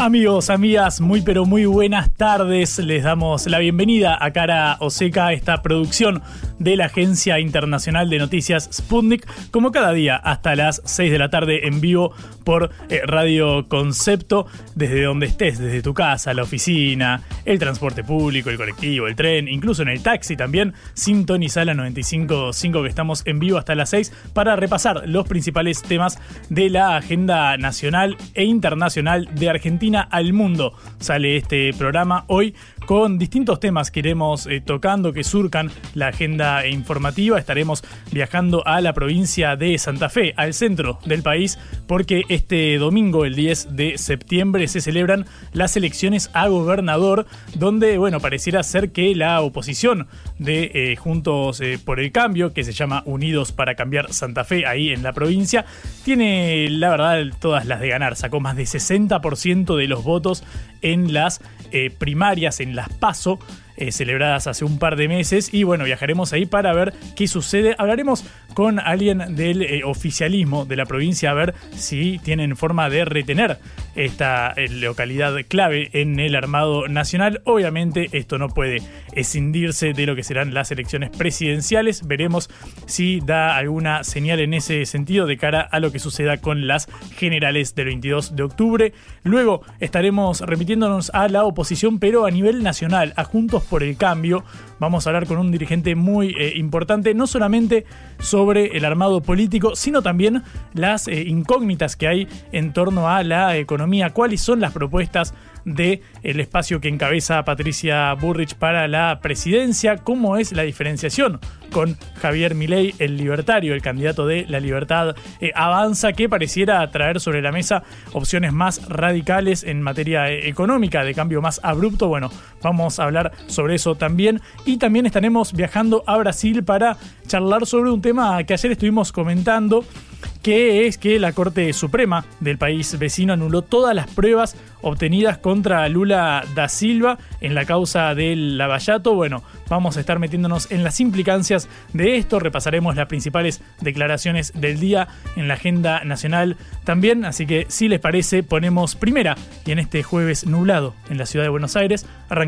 Amigos, amigas, muy pero muy buenas tardes. Les damos la bienvenida a Cara Oseca, esta producción de la Agencia Internacional de Noticias Sputnik, como cada día hasta las 6 de la tarde en vivo por eh, Radio Concepto, desde donde estés, desde tu casa, la oficina, el transporte público, el colectivo, el tren, incluso en el taxi también, sintoniza la 95.5 que estamos en vivo hasta las 6 para repasar los principales temas de la agenda nacional e internacional de Argentina al mundo. Sale este programa hoy con distintos temas que iremos eh, tocando que surcan la agenda informativa. Estaremos viajando a la provincia de Santa Fe, al centro del país, porque este domingo, el 10 de septiembre, se celebran las elecciones a gobernador, donde, bueno, pareciera ser que la oposición de eh, Juntos eh, por el Cambio, que se llama Unidos para Cambiar Santa Fe, ahí en la provincia, tiene, la verdad, todas las de ganar. Sacó más de 60% de los votos en las primarias, en las PASO, eh, celebradas hace un par de meses. Y bueno, viajaremos ahí para ver qué sucede. Hablaremos con alguien del eh, oficialismo de la provincia a ver si tienen forma de retener esta eh, localidad clave en el armado nacional. Obviamente esto no puede escindirse de lo que serán las elecciones presidenciales. Veremos si da alguna señal en ese sentido de cara a lo que suceda con las generales del 22 de octubre. Luego estaremos remitiéndonos a la oposición, pero a nivel nacional, a Juntos por el Cambio. Vamos a hablar con un dirigente muy eh, importante, no solamente sobre el armado político, sino también las eh, incógnitas que hay en torno a la economía, cuáles son las propuestas del el espacio que encabeza Patricia Burrich para la presidencia, cómo es la diferenciación con Javier Milei, el libertario, el candidato de la libertad eh, avanza, que pareciera traer sobre la mesa opciones más radicales en materia eh, económica, de cambio más abrupto. Bueno, vamos a hablar sobre eso también. Y también estaremos viajando a Brasil para charlar sobre un tema que ayer estuvimos comentando que es que la Corte Suprema del país vecino anuló todas las pruebas obtenidas contra Lula da Silva en la causa del Lavallato. Bueno, vamos a estar metiéndonos en las implicancias de esto, repasaremos las principales declaraciones del día en la agenda nacional también, así que si les parece ponemos primera y en este jueves nublado en la ciudad de Buenos Aires arrancamos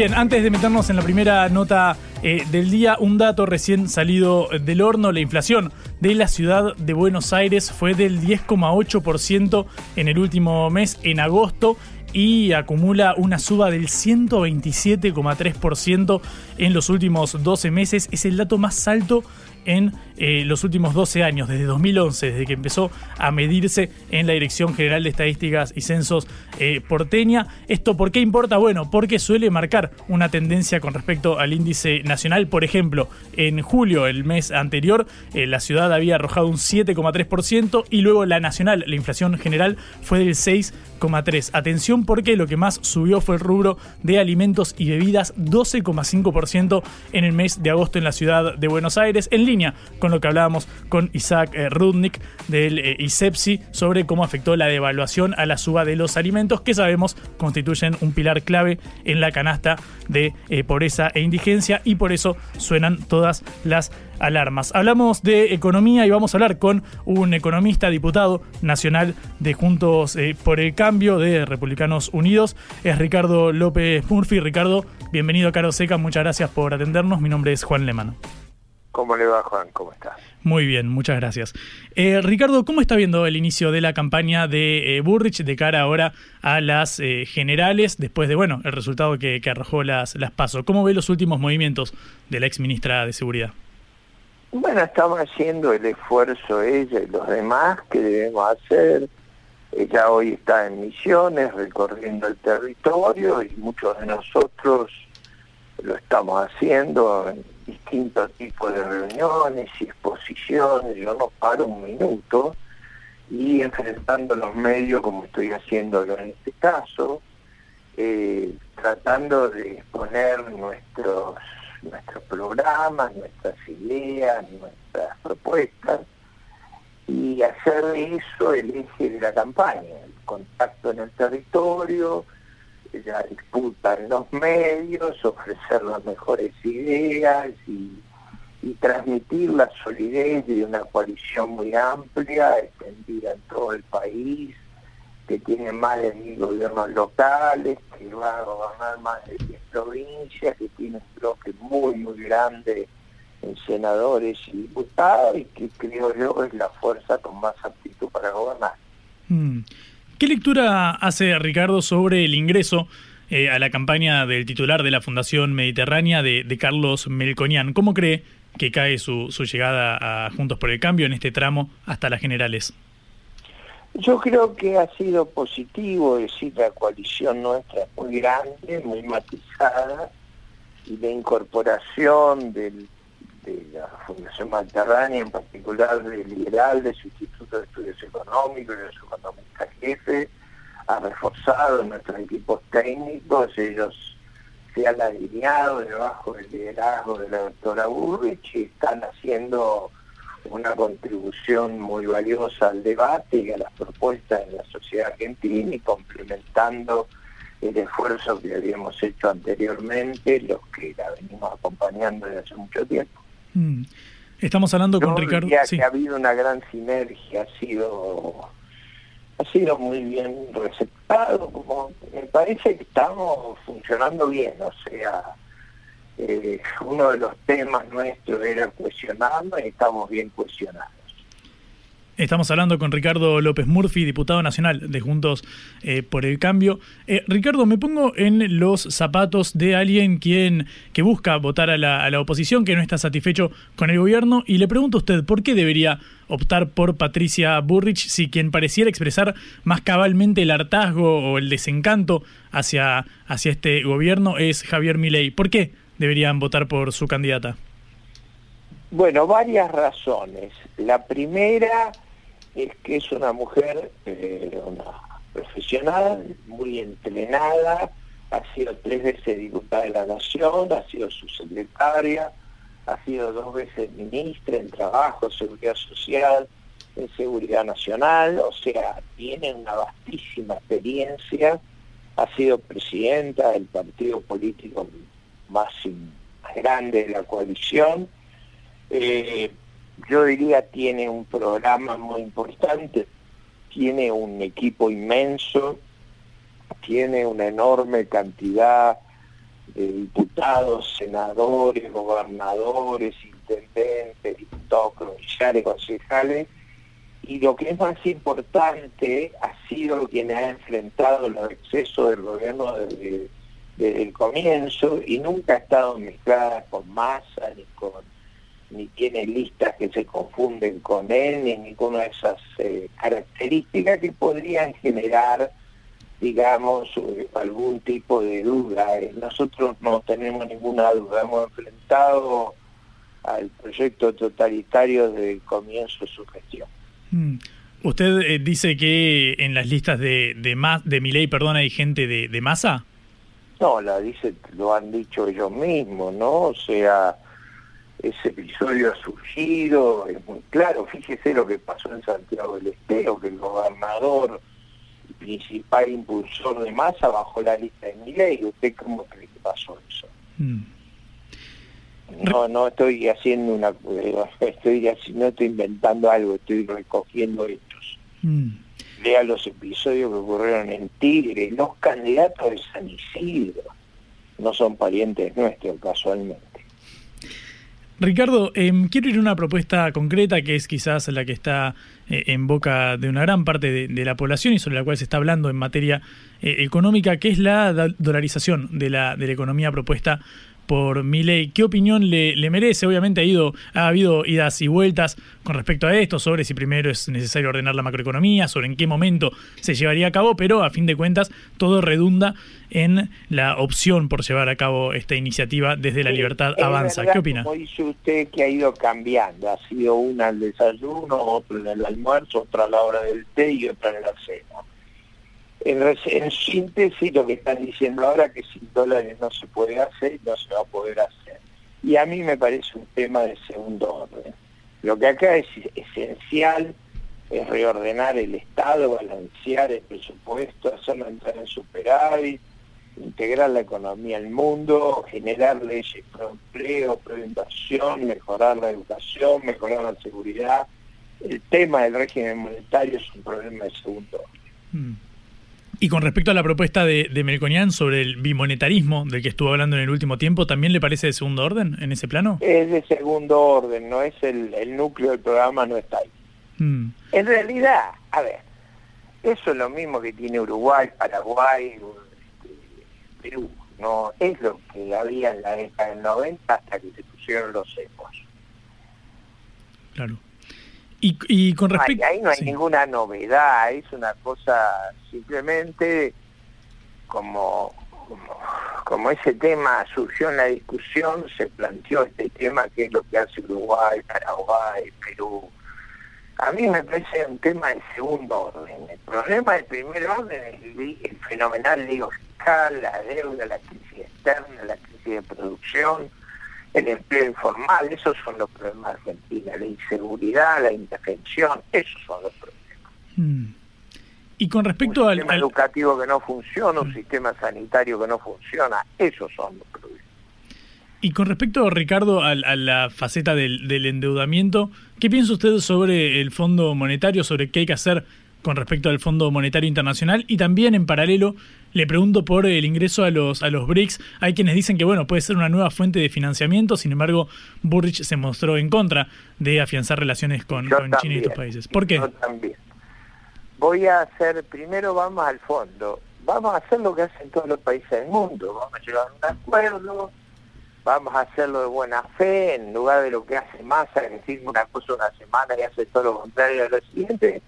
Bien, antes de meternos en la primera nota eh, del día, un dato recién salido del horno, la inflación de la ciudad de Buenos Aires fue del 10,8% en el último mes, en agosto, y acumula una suba del 127,3% en los últimos 12 meses. Es el dato más alto en eh, los últimos 12 años, desde 2011, desde que empezó a medirse en la Dirección General de Estadísticas y Censos eh, porteña. ¿Esto por qué importa? Bueno, porque suele marcar una tendencia con respecto al índice nacional. Por ejemplo, en julio, el mes anterior, eh, la ciudad había arrojado un 7,3% y luego la nacional, la inflación general, fue del 6,3%. Atención porque lo que más subió fue el rubro de alimentos y bebidas, 12,5% en el mes de agosto en la ciudad de Buenos Aires, en con lo que hablábamos con Isaac eh, Rudnick del eh, ISEPSI sobre cómo afectó la devaluación a la suba de los alimentos que sabemos constituyen un pilar clave en la canasta de eh, pobreza e indigencia y por eso suenan todas las alarmas. Hablamos de economía y vamos a hablar con un economista, diputado nacional de Juntos por el Cambio de Republicanos Unidos. Es Ricardo López Murphy. Ricardo, bienvenido a Caro Seca. Muchas gracias por atendernos. Mi nombre es Juan Lemano. ¿Cómo le va, Juan? ¿Cómo estás? Muy bien, muchas gracias. Eh, Ricardo, ¿cómo está viendo el inicio de la campaña de eh, Burrich de cara ahora a las eh, generales, después de, bueno, el resultado que, arrojó las, las PASO? ¿Cómo ve los últimos movimientos de la ex ministra de Seguridad? Bueno, estamos haciendo el esfuerzo ella y los demás que debemos hacer. Ella hoy está en misiones, recorriendo el territorio y muchos de nosotros lo estamos haciendo en distintos tipos de reuniones y exposiciones, yo no paro un minuto, y enfrentando los medios como estoy haciéndolo en este caso, eh, tratando de exponer nuestros, nuestros programas, nuestras ideas, nuestras propuestas, y hacer de eso el eje de la campaña, el contacto en el territorio, la disputa en los medios, ofrecer las mejores ideas y, transmitir la solidez de una coalición muy amplia, extendida en todo el país, que tiene más de mil gobiernos locales, que va a gobernar más de 10 provincias, que tiene un bloque muy, muy grande en senadores y diputados y que creo yo es la fuerza con más aptitud para gobernar. Mm. ¿Qué lectura hace Ricardo sobre el ingreso eh, a la campaña del titular de la Fundación Mediterránea de, Carlos Melconian? ¿Cómo cree que cae su, llegada a Juntos por el Cambio en este tramo hasta las generales? Yo creo que ha sido positivo, es decir, la coalición nuestra es muy grande, muy matizada, y la incorporación de la Fundación Mediterránea, en particular del Liberal, de su De Estudios Económicos, de su economista jefe, ha reforzado nuestros equipos técnicos, ellos se han alineado debajo del liderazgo de la doctora Burrich y están haciendo una contribución muy valiosa al debate y a las propuestas de la sociedad argentina y complementando el esfuerzo que habíamos hecho anteriormente, los que la venimos acompañando desde hace mucho tiempo. Mm. Estamos hablando con Ricardo. Sí. que ha habido una gran sinergia, ha sido ha sido muy bien receptado, como me parece que estamos funcionando bien, o sea, eh, uno de los temas nuestros era cuestionarnos y estamos bien cuestionados. Estamos hablando con Ricardo López Murphy, diputado nacional de Juntos eh, por el Cambio. Eh, Ricardo, me pongo en los zapatos de alguien quien que busca votar a la, oposición, que no está satisfecho con el gobierno, y le pregunto a usted, ¿por qué debería optar por Patricia Burrich si quien pareciera expresar más cabalmente el hartazgo o el desencanto hacia, hacia este gobierno es Javier Milei? ¿Por qué deberían votar por su candidata? Bueno, varias razones. La primera es que es una mujer, eh, una profesional, muy entrenada, ha sido tres veces diputada de la Nación, ha sido su secretaria, ha sido dos veces ministra en Trabajo, Seguridad Social, en Seguridad Nacional, o sea, tiene una vastísima experiencia, ha sido presidenta del partido político más, grande de la coalición, eh, yo diría tiene un programa muy importante, tiene un equipo inmenso, tiene una enorme cantidad de diputados, senadores, gobernadores, intendentes, diputados provinciales, concejales, y lo que es más importante ha sido quien ha enfrentado los excesos del gobierno desde, desde el comienzo y nunca ha estado mezclada con masa ni con ni tiene listas que se confunden con él, ni ninguna de esas eh, características que podrían generar, digamos, eh, algún tipo de duda. Eh, nosotros no tenemos ninguna duda, hemos enfrentado al proyecto totalitario desde el comienzo de su gestión. Mm. ¿Usted eh, dice que en las listas de de, ma de Milei, perdón, hay gente de, de masa? No, la dice, lo han dicho ellos mismos, ¿no? O sea, ese episodio ha surgido, es muy claro, fíjese lo que pasó en Santiago del Estero, que el gobernador el principal impulsor de masa bajó la lista de Milei, ¿usted cómo cree que pasó eso? Mm. No, no estoy haciendo una, estoy no estoy inventando algo, estoy recogiendo hechos. Mm. Lea los episodios que ocurrieron en Tigre, los candidatos de San Isidro no son parientes nuestros casualmente. Ricardo, eh, quiero ir a una propuesta concreta que es quizás la que está eh, en boca de una gran parte de, la población y sobre la cual se está hablando en materia eh, económica, que es la dolarización de la, de la economía propuesta por ley. ¿Qué opinión le, merece? Obviamente ha, ido, ha habido idas y vueltas con respecto a esto, sobre si primero es necesario ordenar la macroeconomía, sobre en qué momento se llevaría a cabo, pero a fin de cuentas todo redunda en la opción por llevar a cabo esta iniciativa desde la libertad avanza. ¿Qué opina? Como dice usted que ha ido cambiando, ha sido una al desayuno, otra en el almuerzo, otra a la hora del té y otra en la cena. En, síntesis, lo que están diciendo ahora que sin dólares no se puede hacer, no se va a poder hacer. Y a mí me parece un tema de segundo orden. Lo que acá es esencial es reordenar el Estado, balancear el presupuesto, hacerlo entrar en superávit, integrar la economía al mundo, generar leyes pro empleo, pro mejorar la educación, mejorar la seguridad. El tema del régimen monetario es un problema de segundo orden. Mm. Y con respecto a la propuesta de, de, Melconian sobre el bimonetarismo del que estuvo hablando en el último tiempo, ¿también le parece de segundo orden en ese plano? Es de segundo orden, no es el, núcleo del programa, no está ahí. Mm. En realidad, a ver, eso es lo mismo que tiene Uruguay, Paraguay, este, Perú, no es lo que había en la década del 90 hasta que se pusieron los ecos. Claro. Y, con respecto... ahí no hay ninguna novedad, es una cosa simplemente como, como, ese tema surgió en la discusión, se planteó este tema que es lo que hace Uruguay, Paraguay, Perú. A mí me parece un tema de segundo orden. El problema del primer orden es el, fenomenal lío fiscal, la deuda, la crisis externa, la crisis de producción, el empleo informal, esos son los problemas de Argentina, la inseguridad, la indefensión, esos son los problemas. Mm. Y con respecto un al... sistema educativo que no funciona, un sistema sanitario que no funciona, esos son los problemas. Y con respecto, Ricardo, a, la faceta del, del, endeudamiento, ¿qué piensa usted sobre el Fondo Monetario, sobre qué hay que hacer con respecto al Fondo Monetario Internacional y también en paralelo le pregunto por el ingreso a los a los BRICS. Hay quienes dicen que bueno, puede ser una nueva fuente de financiamiento, sin embargo, Burrich se mostró en contra de afianzar relaciones con, China y estos países. ¿Por qué? Yo también. Voy a hacer, primero vamos al fondo, vamos a hacer lo que hacen todos los países del mundo, vamos a llegar a un acuerdo, vamos a hacerlo de buena fe, en lugar de lo que hace Massa, que decir una cosa una semana y hace todo lo contrario a lo siguiente,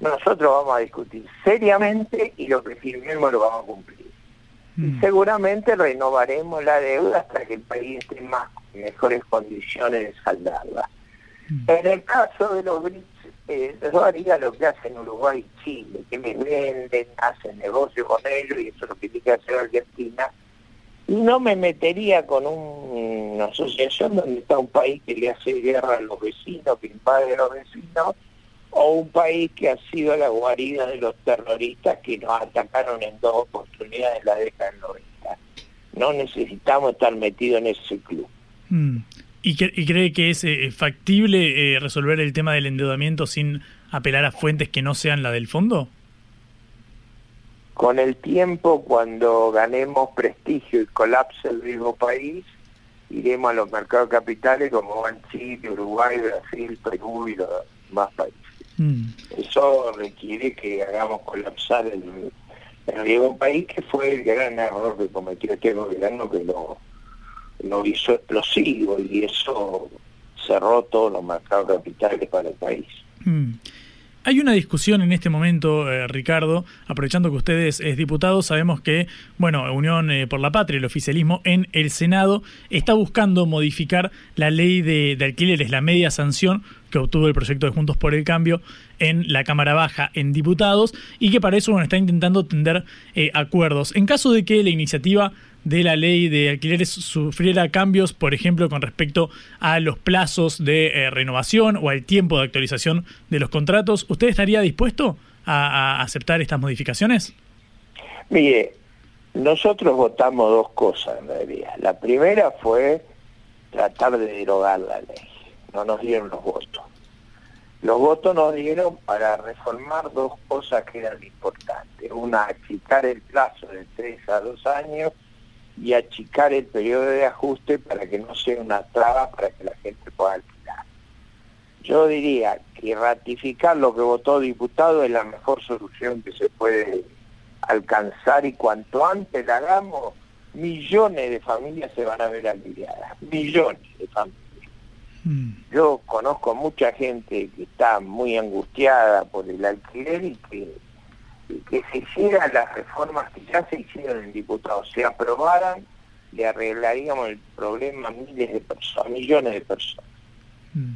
nosotros vamos a discutir seriamente y lo que firmemos lo vamos a cumplir. Y mm. seguramente renovaremos la deuda hasta que el país esté en más mejores condiciones de saldarla. Mm. En el caso de los BRICS, eh, yo haría lo que hacen Uruguay y Chile, que me venden, hacen negocio con ellos y eso es lo que tiene que hacer Argentina. Y no me metería con una asociación donde está un país que le hace guerra a los vecinos, que invade a los vecinos, o un país que ha sido la guarida de los terroristas que nos atacaron en dos oportunidades en la década del 90. No necesitamos estar metidos en ese club. Mm. ¿Y, cree que es eh, factible eh, resolver el tema del endeudamiento sin apelar a fuentes que no sean la del fondo? Con el tiempo, cuando ganemos prestigio y colapse el mismo país, iremos a los mercados capitales como van Chile, Uruguay, Brasil, Perú y los más países. Mm. Eso requiere que hagamos colapsar el, el país, que fue el gran error que cometió este gobierno que lo, lo hizo explosivo y eso cerró todos los mercados capitales para el país. Mm. Hay una discusión en este momento, eh, Ricardo, aprovechando que usted es, diputado, sabemos que, bueno, Unión eh, por la Patria, el oficialismo en el Senado, está buscando modificar la ley de, alquileres, la media sanción que obtuvo el proyecto de Juntos por el Cambio en la Cámara Baja en diputados y que para eso bueno, está intentando tender eh, acuerdos. En caso de que la iniciativa de la ley de alquileres sufriera cambios, por ejemplo, con respecto a los plazos de eh, renovación o al tiempo de actualización de los contratos, ¿usted estaría dispuesto a, aceptar estas modificaciones? Mire, nosotros votamos dos cosas en realidad. La primera fue tratar de derogar la ley. No nos dieron los votos. Los votos nos dieron para reformar dos cosas que eran importantes. Una, achicar el plazo de tres a dos años y achicar el periodo de ajuste para que no sea una traba para que la gente pueda alquilar. Yo diría que ratificar lo que votó diputado es la mejor solución que se puede alcanzar y cuanto antes la hagamos, millones de familias se van a ver aliviadas, millones de familias. Mm. Yo conozco mucha gente que está muy angustiada por el alquiler y que que se hicieran las reformas que ya se hicieron en diputados, se aprobaran, le arreglaríamos el problema a miles de personas, millones de personas. Mm.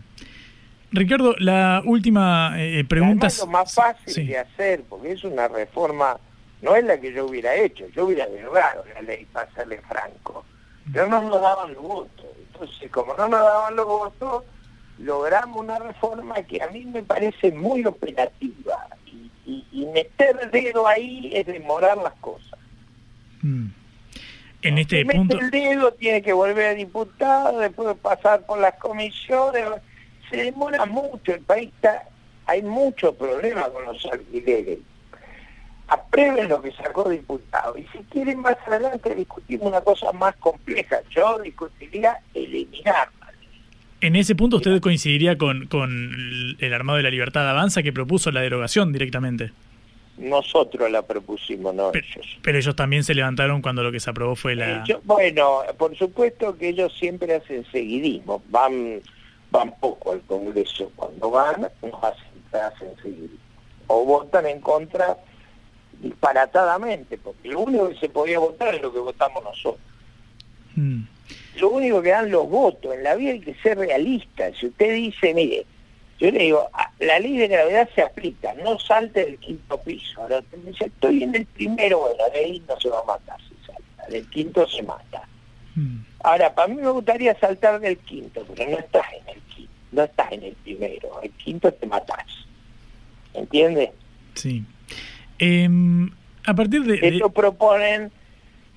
Ricardo, la última eh, pregunta... Es lo más fácil de hacer, porque es una reforma, no es la que yo hubiera hecho, yo hubiera derogado la ley para serle franco, pero no nos daban los votos. Entonces, como no nos daban los votos, logramos una reforma que a mí me parece muy operativa y, meter dedo ahí es demorar las cosas. Mm. En este punto... el dedo tiene que volver a diputado, después pasar por las comisiones, se demora mucho, el país está, hay muchos problemas con los alquileres. Aprueben lo que sacó diputado y si quieren más adelante discutimos una cosa más compleja. Yo discutiría eliminar en ese punto usted coincidiría con, el Armado de la Libertad Avanza que propuso la derogación directamente. Nosotros la propusimos, no pero, ellos. Pero ellos también se levantaron cuando lo que se aprobó fue la... bueno, por supuesto que ellos siempre hacen seguidismo, van van poco al Congreso, cuando van nos hacen, hacen seguidismo. O votan en contra disparatadamente, porque lo único que se podía votar es lo que votamos nosotros. Mm lo único que dan los votos. En la vida hay que ser realista. Si usted dice, mire, yo le digo, ah, la ley de gravedad se aplica, no salte del quinto piso. Ahora usted dice, estoy en el primero, bueno, de ahí no se va a matar si salta, del quinto se mata. Mm. Ahora, para mí me gustaría saltar del quinto, pero no estás en el quinto, no estás en el primero, el quinto te matas. ¿Entiendes? Sí. Em, a partir de... Esto proponen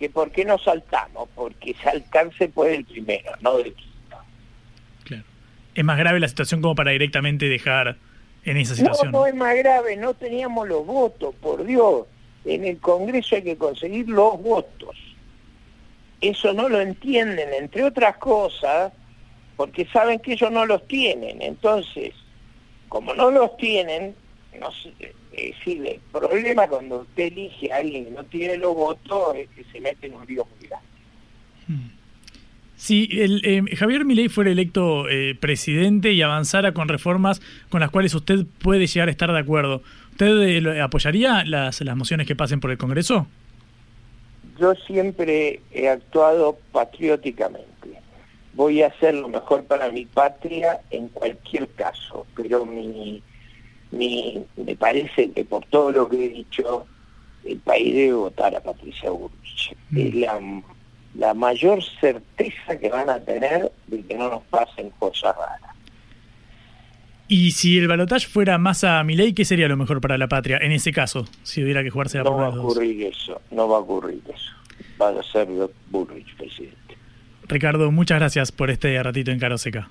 que por qué no saltamos, porque saltarse puede el primero, no del quinto. Claro. Es más grave la situación como para directamente dejar en esa situación. No, no es más grave, no teníamos los votos, por Dios. En el Congreso hay que conseguir los votos. Eso no lo entienden, entre otras cosas, porque saben que ellos no los tienen. Entonces, como no los tienen, no sé, es decir, el problema cuando usted elige a alguien que no tiene los votos es que se mete en un lío muy grande. Hmm. Si el, eh, Javier Milei fuera electo eh, presidente y avanzara con reformas con las cuales usted puede llegar a estar de acuerdo, ¿usted eh, apoyaría las, las mociones que pasen por el Congreso? Yo siempre he actuado patrióticamente. Voy a hacer lo mejor para mi patria en cualquier caso, pero mi me parece que por todo lo que he dicho, el país debe votar a Patricia Burrich. Mm. Es la, mayor certeza que van a tener de que no nos pasen cosas raras. Y si el balotaje fuera más a Milei, ¿qué sería lo mejor para la patria en ese caso, si hubiera que jugarse la No va a ocurrir eso, no va a ocurrir eso. Va a ser Burrich presidente. Ricardo, muchas gracias por este ratito en Caro Seca.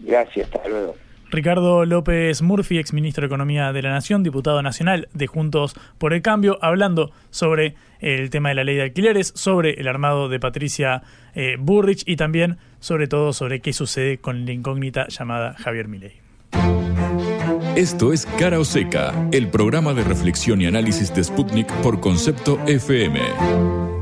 Gracias, hasta luego. Ricardo López Murphy, ex ministro de Economía de la Nación, diputado nacional de Juntos por el Cambio, hablando sobre el tema de la ley de alquileres, sobre el armado de Patricia eh, Burrich y también, sobre todo, sobre qué sucede con la incógnita llamada Javier Milei. Esto es Cara o Seca, el programa de reflexión y análisis de Sputnik por concepto FM.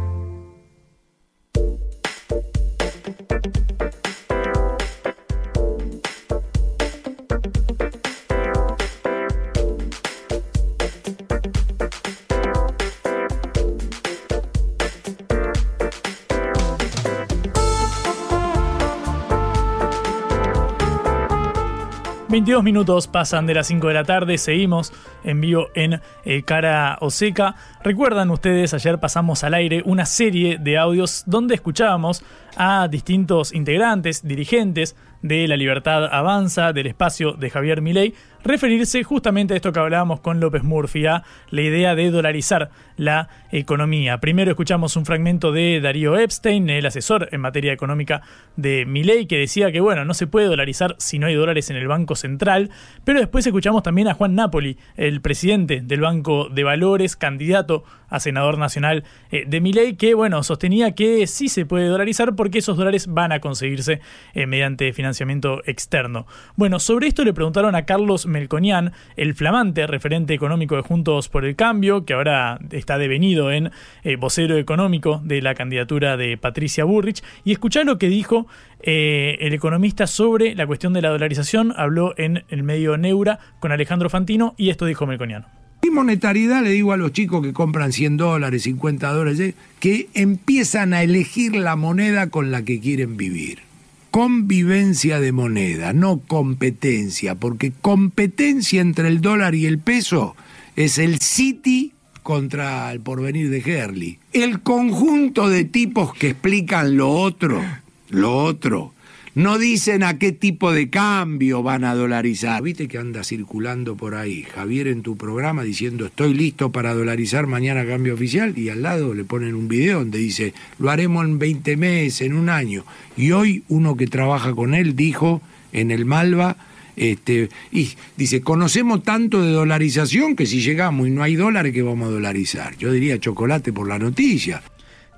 22 minutos pasan de las 5 de la tarde, seguimos en vivo en eh, Cara Oseca. Recuerdan ustedes, ayer pasamos al aire una serie de audios donde escuchábamos a distintos integrantes, dirigentes de La Libertad Avanza, del espacio de Javier Milei, referirse justamente a esto que hablábamos con López Murphy, a la idea de dolarizar la economía. Primero escuchamos un fragmento de Darío Epstein, el asesor en materia económica de Milei, que decía que bueno, no se puede dolarizar si no hay dólares en el Banco Central, pero después escuchamos también a Juan Napoli, el presidente del Banco de Valores, candidato a senador nacional eh, de Milei, que bueno, sostenía que sí se puede dolarizar porque esos dólares van a conseguirse eh, mediante financiamiento externo. Bueno, sobre esto le preguntaron a Carlos Melconian, el flamante referente económico de Juntos por el Cambio, que ahora está devenido en eh, vocero económico de la candidatura de Patricia Burrich, y escuchá lo que dijo el economista sobre la cuestión de la dolarización, habló en el medio Neura con Alejandro Fantino y esto dijo Melconian. Y monetariedad le digo a los chicos que compran 100 dólares, 50 dólares, que empiezan a elegir la moneda con la que quieren vivir. Convivencia de moneda, no competencia, porque competencia entre el dólar y el peso es el City contra el porvenir de Herley. El conjunto de tipos que explican lo otro, lo otro, no dicen a qué tipo de cambio van a dolarizar. Viste que anda circulando por ahí Javier en tu programa diciendo estoy listo para dolarizar mañana cambio oficial y al lado le ponen un video donde dice lo haremos en 20 meses, en un año. Y hoy uno que trabaja con él dijo en el Malva, este, y dice, conocemos tanto de dolarización que si llegamos y no hay dólares, ¿qué vamos a dolarizar? Yo diría chocolate por la noticia.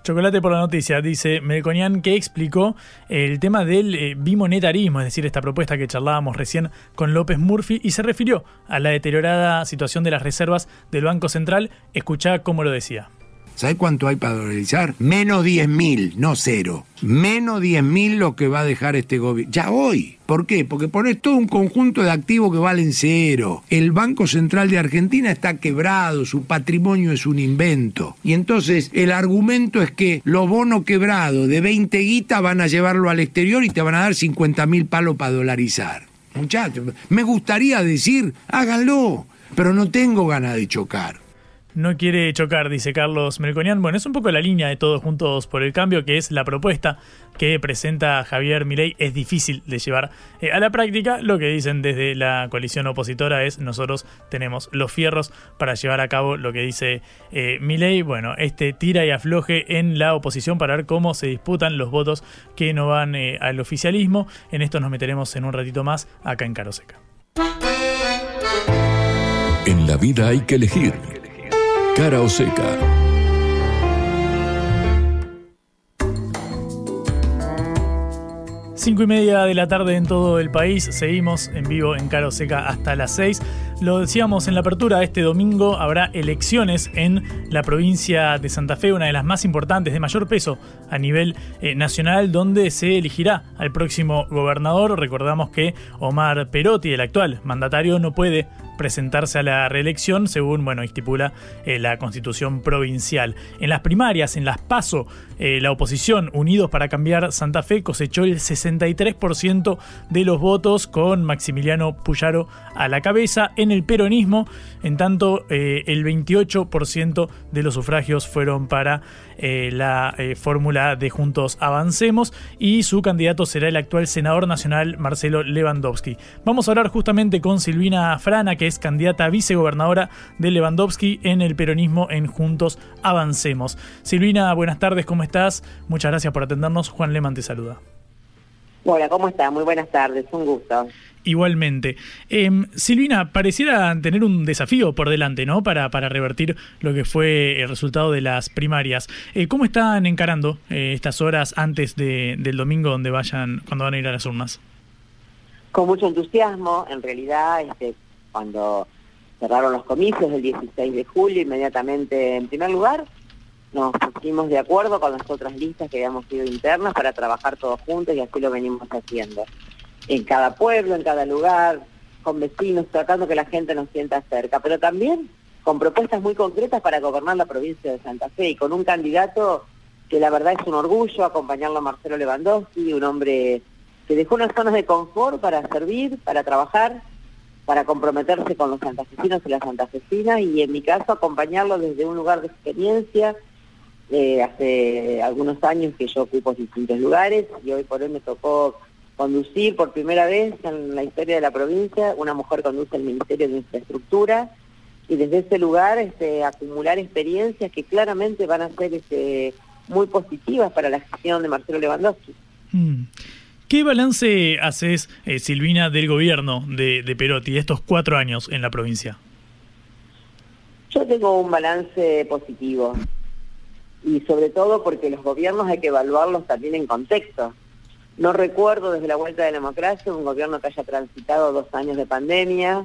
Chocolate por la noticia, dice Melconian, que explicó el tema del eh, bimonetarismo, es decir, esta propuesta que charlábamos recién con López Murphy, y se refirió a la deteriorada situación de las reservas del Banco Central. Escuchá cómo lo decía. ¿Sabes cuánto hay para dolarizar? Menos 10 mil, no cero. Menos 10 mil lo que va a dejar este gobierno. Ya hoy. ¿Por qué? Porque pones todo un conjunto de activos que valen cero. El Banco Central de Argentina está quebrado, su patrimonio es un invento. Y entonces el argumento es que los bonos quebrados de 20 guitas van a llevarlo al exterior y te van a dar 50 mil palos para dolarizar. Muchachos, me gustaría decir, háganlo, pero no tengo ganas de chocar no quiere chocar, dice Carlos Melconian. Bueno, es un poco la línea de todos juntos por el cambio, que es la propuesta que presenta Javier Milei. Es difícil de llevar eh, a la práctica. Lo que dicen desde la coalición opositora es nosotros tenemos los fierros para llevar a cabo lo que dice eh, Milei. Bueno, este tira y afloje en la oposición para ver cómo se disputan los votos que no van eh, al oficialismo. En esto nos meteremos en un ratito más acá en Caroseca. En la vida hay que elegir Cara o seca. Cinco y media de la tarde en todo el país. Seguimos en vivo en Caro Seca hasta las 6. Lo decíamos en la apertura, este domingo habrá elecciones en la provincia de Santa Fe, una de las más importantes, de mayor peso a nivel eh, nacional, donde se elegirá al próximo gobernador. Recordamos que Omar Perotti, el actual mandatario, no puede presentarse a la reelección, según bueno, estipula eh, la constitución provincial. En las primarias, en las PASO, eh, la oposición Unidos para Cambiar Santa Fe cosechó el 63% de los votos con Maximiliano Puyaro a la cabeza. En el peronismo, en tanto, eh, el 28% de los sufragios fueron para la fórmula de Juntos Avancemos y su candidato será el actual senador nacional Marcelo Lewandowski. Vamos a hablar justamente con Silvina Frana, que es candidata a vicegobernadora de Lewandowski en el peronismo en Juntos Avancemos. Silvina, buenas tardes, ¿cómo estás? Muchas gracias por atendernos. Juan Leman te saluda. Hola, ¿cómo estás? Muy buenas tardes, un gusto. Igualmente. Em, Silvina, pareciera tener un desafío por delante, ¿no? Para, para revertir lo que fue el resultado de las primarias. Eh, ¿Cómo están encarando eh, estas horas antes del domingo donde vayan, cuando van a ir a las urnas? Con mucho entusiasmo, en realidad, este, cuando cerraron los comicios del 16 de julio, inmediatamente, en primer lugar, nos pusimos de acuerdo con las otras listas que habíamos sido internas para trabajar todos juntos y así lo venimos haciendo. En cada pueblo, en cada lugar, con vecinos, tratando que la gente nos sienta cerca, pero también con propuestas muy concretas para gobernar la provincia de Santa Fe y con un candidato que la verdad es un orgullo acompañarlo a Marcelo Lewandowski, un hombre Se dejó unas zonas de confort para servir, para trabajar, para comprometerse con los santafesinos y las santafesinas y en mi caso acompañarlo desde un lugar de experiencia. Eh, hace algunos años que yo ocupo distintos lugares y hoy por hoy me tocó conducir por primera vez en la historia de la provincia, una mujer conduce el Ministerio de Infraestructura y desde ese lugar este, acumular experiencias que claramente van a ser este, muy positivas para la gestión de Marcelo Lewandowski. Mm. ¿Qué balance haces, eh, Silvina, del gobierno de, de Perotti estos cuatro años en la provincia? Yo tengo un balance positivo y sobre todo porque los gobiernos hay que evaluarlos también en contexto. No recuerdo desde la vuelta de la democracia un gobierno que haya transitado dos años de pandemia,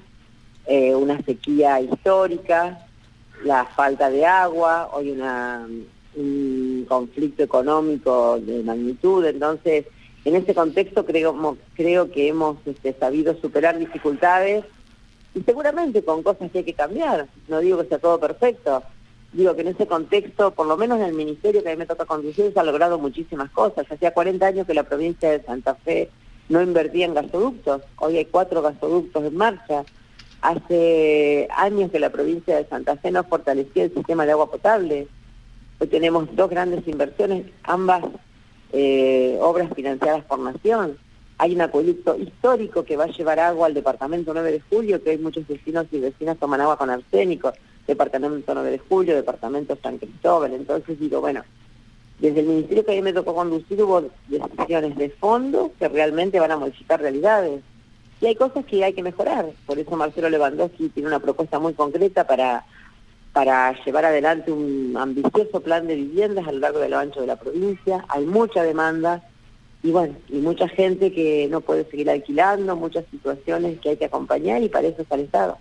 eh, una sequía histórica, la falta de agua, hoy un conflicto económico de magnitud, entonces en ese contexto creo, creo que hemos este, sabido superar dificultades y seguramente con cosas que hay que cambiar. No digo que sea todo perfecto, digo que en ese contexto, por lo menos en el ministerio que a mí me toca conducir, se ha logrado muchísimas cosas. Hacía 40 años que la provincia de Santa Fe no invertía en gasoductos, hoy hay cuatro gasoductos en marcha. Hace años que la provincia de Santa Fe no fortalecía el sistema de agua potable. Hoy tenemos dos grandes inversiones, ambas eh, obras financiadas por Nación. Hay un acueducto histórico que va a llevar agua al departamento 9 de julio, que hay muchos vecinos y vecinas toman agua con arsénico, departamento 9 de julio, departamento San Cristóbal. Entonces digo, bueno, desde el ministerio que a mí me tocó conducir hubo decisiones de fondo que realmente van a modificar realidades. Y hay cosas que hay que mejorar. Por eso Marcelo Lewandowski tiene una propuesta muy concreta para para llevar adelante un ambicioso plan de viviendas a lo largo de lo ancho de la provincia. Hay mucha demanda y bueno, y mucha gente que no puede seguir alquilando, muchas situaciones que hay que acompañar y para eso está el Estado.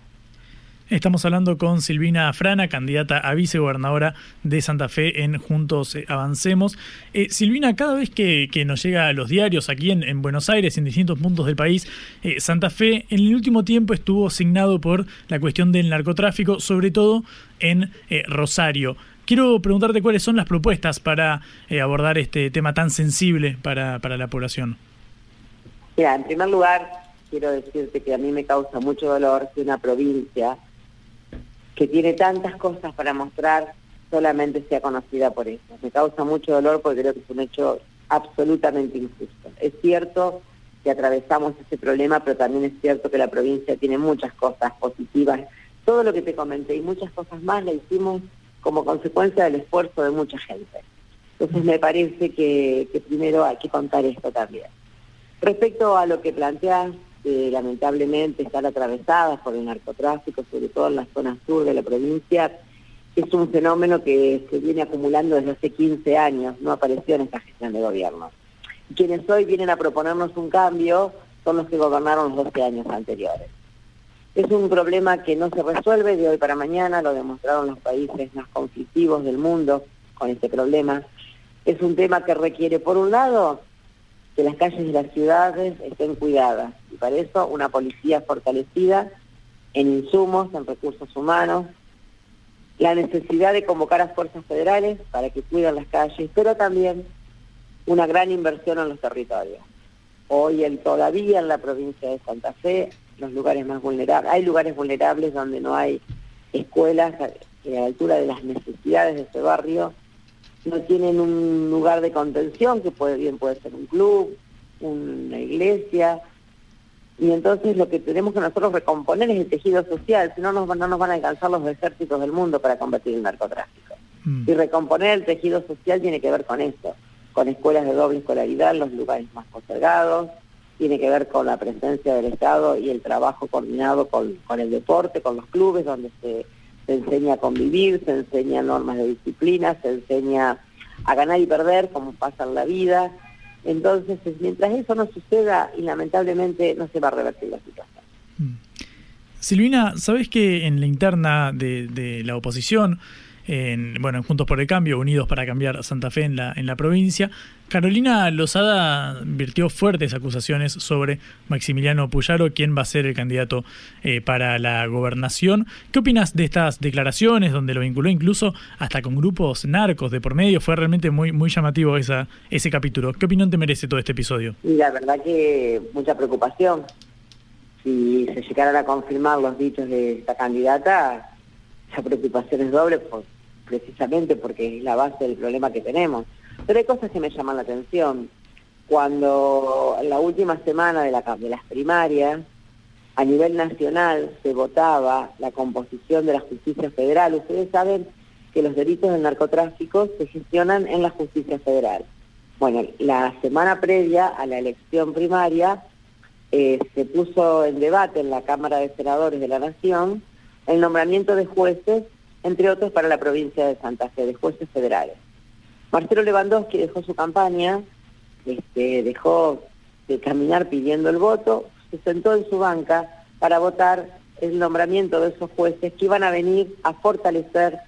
Estamos hablando con Silvina Frana, candidata a vicegobernadora de Santa Fe en Juntos eh, Avancemos. Eh, Silvina, cada vez que, nos llega a los diarios aquí en, Buenos Aires, en distintos puntos del país, eh, Santa Fe en el último tiempo estuvo asignado por la cuestión del narcotráfico, sobre todo en Rosario. Quiero preguntarte cuáles son las propuestas para abordar este tema tan sensible para, para la población. Mira, en primer lugar, quiero decirte que a mí me causa mucho dolor que una provincia que tiene tantas cosas para mostrar, solamente sea conocida por eso. Me causa mucho dolor porque creo que es un hecho absolutamente injusto. Es cierto que atravesamos ese problema, pero también es cierto que la provincia tiene muchas cosas positivas. Todo lo que te comenté y muchas cosas más la hicimos como consecuencia del esfuerzo de mucha gente. Entonces me parece que, que primero hay que contar esto también. Respecto a lo que planteas lamentablemente están atravesadas por el narcotráfico, sobre todo en la zona sur de la provincia, es un fenómeno que se viene acumulando desde hace 15 años, no apareció en esta gestión de gobierno. Quienes hoy vienen a proponernos un cambio son los que gobernaron los 12 años anteriores. Es un problema que no se resuelve de hoy para mañana, lo demostraron los países más conflictivos del mundo con este problema. Es un tema que requiere, por un lado, que las calles de las ciudades estén cuidadas. Y para eso una policía fortalecida en insumos, en recursos humanos, la necesidad de convocar a fuerzas federales para que cuiden las calles, pero también una gran inversión en los territorios. Hoy en, todavía en la provincia de Santa Fe, los lugares más vulnerables, hay lugares vulnerables donde no hay escuelas a la altura de las necesidades de ese barrio, no tienen un lugar de contención, que puede bien puede ser un club, una iglesia, y entonces lo que tenemos que nosotros recomponer es el tejido social, si no, no nos van a alcanzar los ejércitos del mundo para combatir el narcotráfico. Mm. Y recomponer el tejido social tiene que ver con eso, con escuelas de doble escolaridad los lugares más postergados, tiene que ver con la presencia del Estado y el trabajo coordinado con, con el deporte, con los clubes, donde se se enseña a convivir, se enseña normas de disciplina, se enseña a ganar y perder como pasa en la vida. Entonces, mientras eso no suceda, y lamentablemente no se va a revertir la situación. Mm. Silvina, ¿sabes que en la interna de, la oposición en, bueno, en Juntos por el Cambio, Unidos para Cambiar Santa Fe en la, en la provincia. Carolina Lozada virtió fuertes acusaciones sobre Maximiliano Puyaro, quien va a ser el candidato eh, para la gobernación. ¿Qué opinas de estas declaraciones, donde lo vinculó incluso hasta con grupos narcos de por medio? Fue realmente muy, muy llamativo esa, ese capítulo. ¿Qué opinión te merece todo este episodio? Y la verdad que mucha preocupación. Si se llegaran a confirmar los dichos de esta candidata, esa preocupación es doble por, precisamente porque es la base del problema que tenemos. Pero hay cosas que me llaman la atención. Cuando la última semana de, la, de las primarias, a nivel nacional se votaba la composición de la justicia federal, ustedes saben que los delitos del narcotráfico se gestionan en la justicia federal. Bueno, la semana previa a la elección primaria eh, se puso en debate en la Cámara de Senadores de la Nación el nombramiento de jueces entre otros para la provincia de Santa Fe, de jueces federales. Marcelo Lewandowski dejó su campaña, este, dejó de caminar pidiendo el voto, se sentó en su banca para votar el nombramiento de esos jueces que iban a venir a fortalecer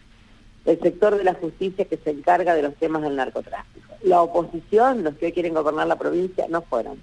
el sector de la justicia que se encarga de los temas del narcotráfico. La oposición, los que hoy quieren gobernar la provincia, no fueron.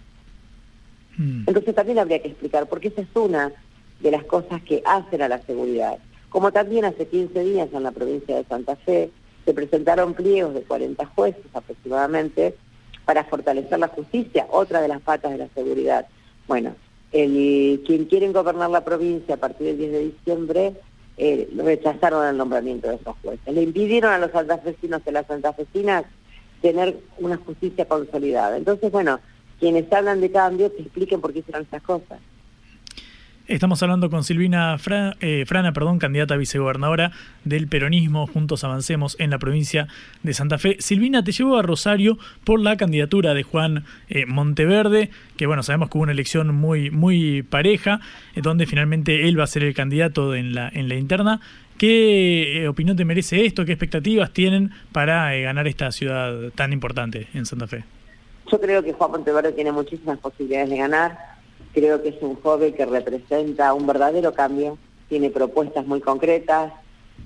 Hmm. Entonces también habría que explicar, porque esa es una de las cosas que hacen a la seguridad. Como también hace 15 días en la provincia de Santa Fe se presentaron pliegos de 40 jueces aproximadamente para fortalecer la justicia, otra de las patas de la seguridad. Bueno, el, quien quieren gobernar la provincia a partir del 10 de diciembre eh, rechazaron el nombramiento de esos jueces. Le impidieron a los santafesinos y a las santafesinas tener una justicia consolidada. Entonces, bueno, quienes hablan de cambio, que expliquen por qué hicieron esas cosas. Estamos hablando con Silvina eh, Frana, perdón, candidata a vicegobernadora del peronismo, Juntos Avancemos en la provincia de Santa Fe. Silvina, te llevo a Rosario por la candidatura de Juan eh, Monteverde, que bueno, sabemos que hubo una elección muy, muy pareja, eh, donde finalmente él va a ser el candidato en la, en la interna. ¿Qué opinión te merece esto? ¿Qué expectativas tienen para ganar esta ciudad tan importante en Santa Fe? Yo creo que Juan Monteverde tiene muchísimas posibilidades de ganar Creo que es un joven que representa un verdadero cambio, tiene propuestas muy concretas,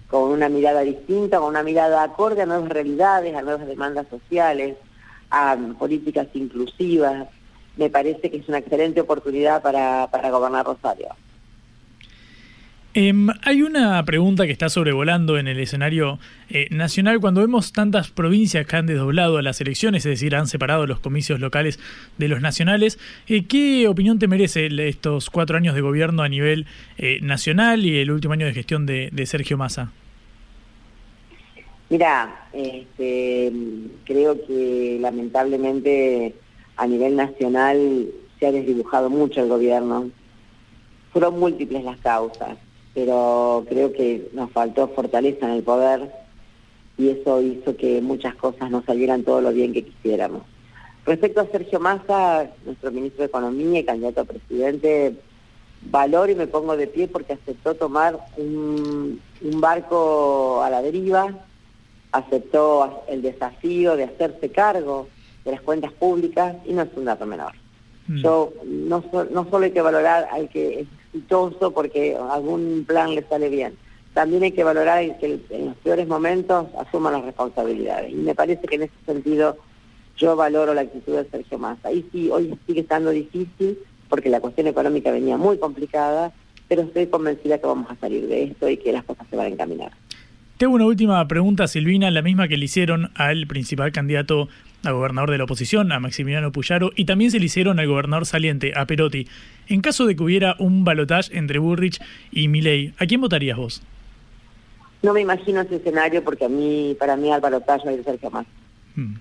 con una mirada distinta, con una mirada acorde a nuevas realidades, a nuevas demandas sociales, a políticas inclusivas. Me parece que es una excelente oportunidad para, para gobernar Rosario. Em, hay una pregunta que está sobrevolando en el escenario eh, nacional cuando vemos tantas provincias que han desdoblado las elecciones, es decir, han separado los comicios locales de los nacionales. Eh, ¿Qué opinión te merece estos cuatro años de gobierno a nivel eh, nacional y el último año de gestión de, Sergio Massa? Mira, este, creo que lamentablemente a nivel nacional se ha desdibujado mucho el gobierno. Fueron múltiples las causas pero creo que nos faltó fortaleza en el poder y eso hizo que muchas cosas no salieran todo lo bien que quisiéramos. Respecto a Sergio Massa, nuestro ministro de Economía y candidato a presidente, valoro y me pongo de pie porque aceptó tomar un, barco a la deriva, aceptó el desafío de hacerse cargo de las cuentas públicas y no es un dato menor. Mm. Yo no, no solo hay que valorar al que exitoso porque algún plan le sale bien. También hay que valorar que en los peores momentos asuma las responsabilidades. Y me parece que en ese sentido yo valoro la actitud de Sergio Massa. Y sí, hoy sigue estando difícil porque la cuestión económica venía muy complicada, pero estoy convencida que vamos a salir de esto y que las cosas se van a encaminar. Tengo una última pregunta, Silvina, la misma que le hicieron al principal candidato a gobernador de la oposición, a Maximiliano Puyaro, y también se le hicieron al gobernador saliente, a Perotti. En caso de que hubiera un balotaje entre Burrich y Milei, ¿a quién votarías vos? No me imagino ese escenario porque a mí, para mí al balotaje hay que ser jamás. Hmm.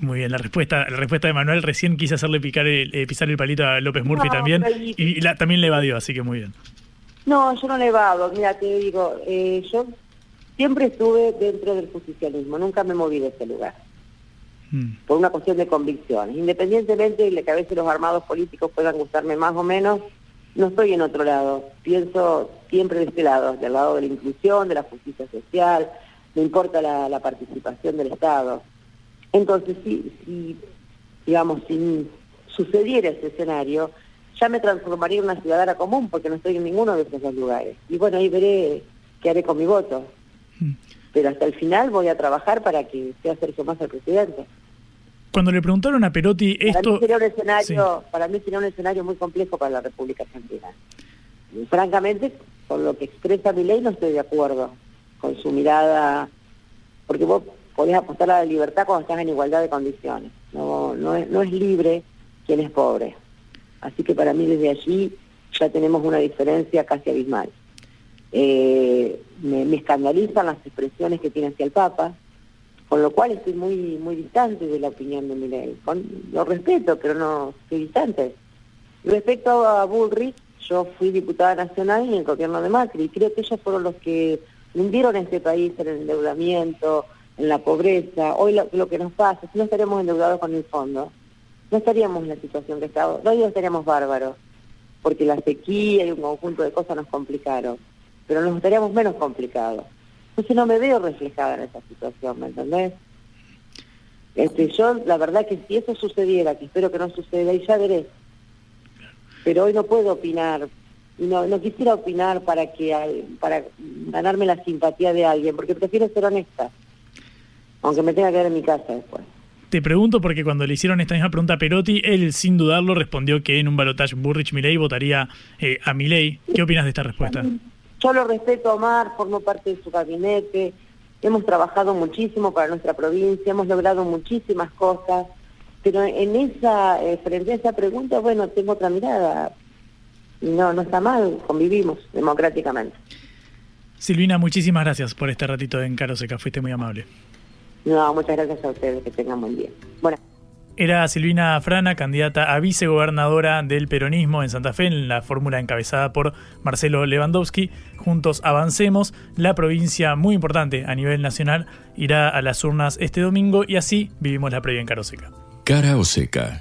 Muy bien, la respuesta, la respuesta de Manuel recién quise hacerle picar el, eh, pisar el palito a López Murphy también y, también le evadió, así que muy bien. No, yo no le evado, mira, te digo, eh, yo siempre estuve dentro del justicialismo, nunca me moví de ese lugar. Mm. por una cuestión de convicciones. Independientemente de que a veces los armados políticos puedan gustarme más o menos, no estoy en otro lado. Pienso siempre de este lado, del lado de la inclusión, de la justicia social, me importa la, participación del Estado. Entonces, si, si, digamos, si sucediera ese escenario, ya me transformaría en una ciudadana común, porque no estoy en ninguno de esos dos lugares. Y bueno, ahí veré qué haré con mi voto. Mm. pero hasta el final voy a trabajar para que sea Sergio Massa el presidente. Cuando le preguntaron a Perotti esto... Para mí sería un escenario, para mí sería un escenario muy complejo para la República Argentina. Y, francamente, con lo que expresa mi ley no estoy de acuerdo con su mirada, porque vos podés apostar a la libertad cuando estás en igualdad de condiciones. No, no, es, no es libre quien es pobre. Así que para mí desde allí ya tenemos una diferencia casi abismal. Eh, me, me, escandalizan las expresiones que tiene hacia el Papa, con lo cual estoy muy muy distante de la opinión de Milei. Con, lo respeto, pero no estoy distante. Respecto a Bullrich, yo fui diputada nacional en el gobierno de Macri y creo que ellos fueron los que hundieron este país en el endeudamiento, en la pobreza. Hoy lo, que nos pasa, si no estaríamos endeudados con el fondo, no estaríamos en la situación que estamos, hoy estaríamos bárbaros, porque la sequía y un conjunto de cosas nos complicaron, pero nos estaríamos menos complicados. Entonces no me veo reflejada en esa situación, ¿me entendés? Este, yo, la verdad que si eso sucediera, que espero que no suceda, y ya veré. Pero hoy no puedo opinar, y no, no quisiera opinar para que para ganarme la simpatía de alguien, porque prefiero ser honesta, aunque me tenga que quedar en mi casa después. Te pregunto porque cuando le hicieron esta misma pregunta a Perotti, él sin dudarlo respondió que en un balotaje Burrich-Milei votaría eh, a Milei. ¿Qué opinas de esta respuesta? Yo lo respeto a Omar, formo parte de su gabinete, hemos trabajado muchísimo para nuestra provincia, hemos logrado muchísimas cosas, pero en esa, eh, frente a esa pregunta, bueno, tengo otra mirada. Y no, no está mal, convivimos democráticamente. Silvina, muchísimas gracias por este ratito en Caro Seca, fuiste muy amable. No, muchas gracias a ustedes, que tengan buen día. Bueno. Era Silvina Frana, candidata a vicegobernadora del peronismo en Santa Fe, en la fórmula encabezada por Marcelo Lewandowski. Juntos avancemos. La provincia, muy importante a nivel nacional, irá a las urnas este domingo y así vivimos la previa en Cara o Seca. Cara o Seca.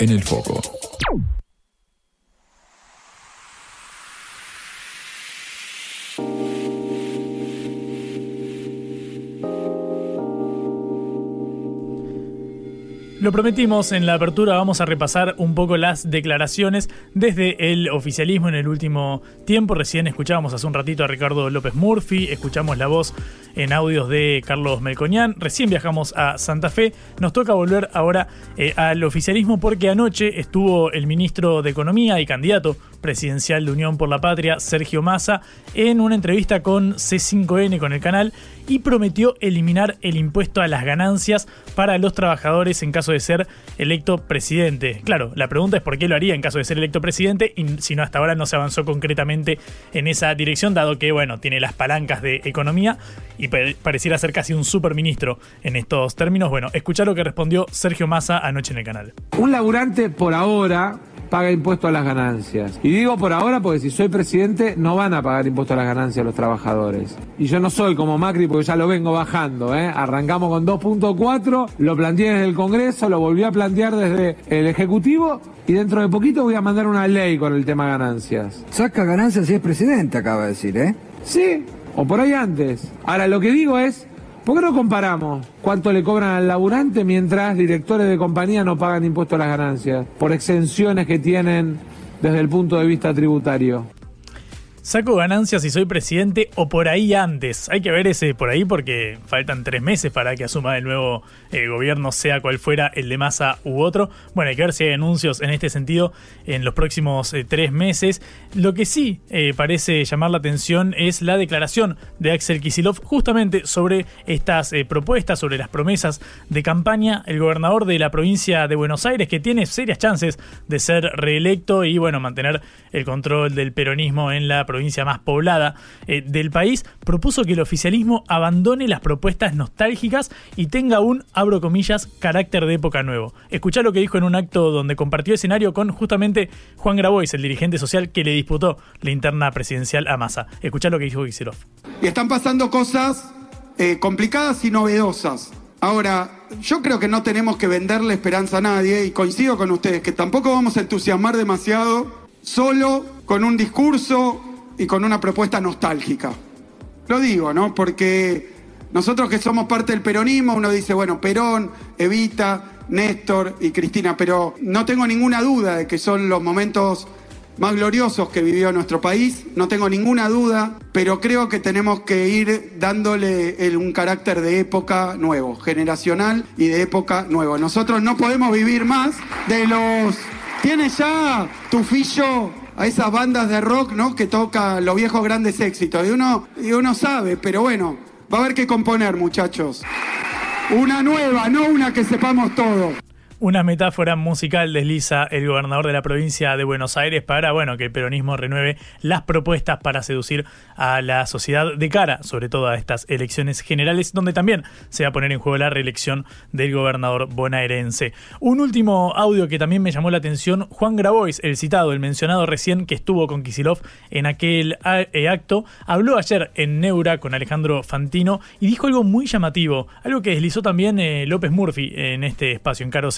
En el foco. Lo prometimos en la apertura, vamos a repasar un poco las declaraciones desde el oficialismo en el último tiempo. Recién escuchábamos hace un ratito a Ricardo López Murphy, escuchamos la voz en audios de Carlos Melcoñán, recién viajamos a Santa Fe, nos toca volver ahora eh, al oficialismo porque anoche estuvo el ministro de Economía y candidato presidencial de Unión por la Patria, Sergio Massa, en una entrevista con C5N, con el canal, y prometió eliminar el impuesto a las ganancias para los trabajadores en caso de ser electo presidente. Claro, la pregunta es por qué lo haría en caso de ser electo presidente, y si no hasta ahora no se avanzó concretamente en esa dirección, dado que, bueno, tiene las palancas de economía y pareciera ser casi un superministro en estos términos. Bueno, escuchar lo que respondió Sergio Massa anoche en el canal. Un laburante por ahora paga impuesto a las ganancias. Y digo por ahora porque si soy presidente no van a pagar impuesto a las ganancias los trabajadores. Y yo no soy como Macri porque ya lo vengo bajando. ¿eh? Arrancamos con 2.4, lo planteé desde el Congreso, lo volví a plantear desde el Ejecutivo y dentro de poquito voy a mandar una ley con el tema ganancias. Saca ganancias si es presidente, acaba de decir, ¿eh? Sí, o por ahí antes. Ahora lo que digo es, ¿Por qué no comparamos cuánto le cobran al laburante mientras directores de compañía no pagan impuestos a las ganancias por exenciones que tienen desde el punto de vista tributario? Saco ganancias si soy presidente o por ahí antes. Hay que ver ese por ahí porque faltan tres meses para que asuma el nuevo eh, gobierno, sea cual fuera el de Massa u otro. Bueno, hay que ver si hay anuncios en este sentido en los próximos eh, tres meses. Lo que sí eh, parece llamar la atención es la declaración de Axel Kisilov justamente sobre estas propuestas, sobre las promesas de campaña. El gobernador de la provincia de Buenos Aires, que tiene serias chances de ser reelecto y bueno, mantener el control del peronismo en la provincia provincia más poblada eh, del país, propuso que el oficialismo abandone las propuestas nostálgicas y tenga un, abro comillas, carácter de época nuevo. Escuchá lo que dijo en un acto donde compartió escenario con justamente Juan Grabois, el dirigente social que le disputó la interna presidencial a Massa. Escuchá lo que dijo Giserov. Y están pasando cosas eh, complicadas y novedosas. Ahora, yo creo que no tenemos que venderle esperanza a nadie y coincido con ustedes que tampoco vamos a entusiasmar demasiado solo con un discurso y con una propuesta nostálgica. Lo digo, ¿no? Porque nosotros que somos parte del peronismo, uno dice, bueno, Perón, Evita, Néstor y Cristina, pero no tengo ninguna duda de que son los momentos más gloriosos que vivió nuestro país, no tengo ninguna duda, pero creo que tenemos que ir dándole un carácter de época nuevo, generacional y de época nuevo. Nosotros no podemos vivir más de los... ¿Tienes ya tu fillo a esas bandas de rock, ¿no? Que toca los viejos grandes éxitos. Y uno, y uno sabe, pero bueno, va a haber que componer, muchachos. Una nueva, no una que sepamos todo. Una metáfora musical desliza el gobernador de la provincia de Buenos Aires para, bueno, que el peronismo renueve las propuestas para seducir a la sociedad de cara, sobre todo a estas elecciones generales, donde también se va a poner en juego la reelección del gobernador bonaerense. Un último audio que también me llamó la atención, Juan Grabois, el citado, el mencionado recién que estuvo con Kisilov en aquel eh, acto, habló ayer en Neura con Alejandro Fantino y dijo algo muy llamativo, algo que deslizó también eh, López Murphy en este espacio en Caro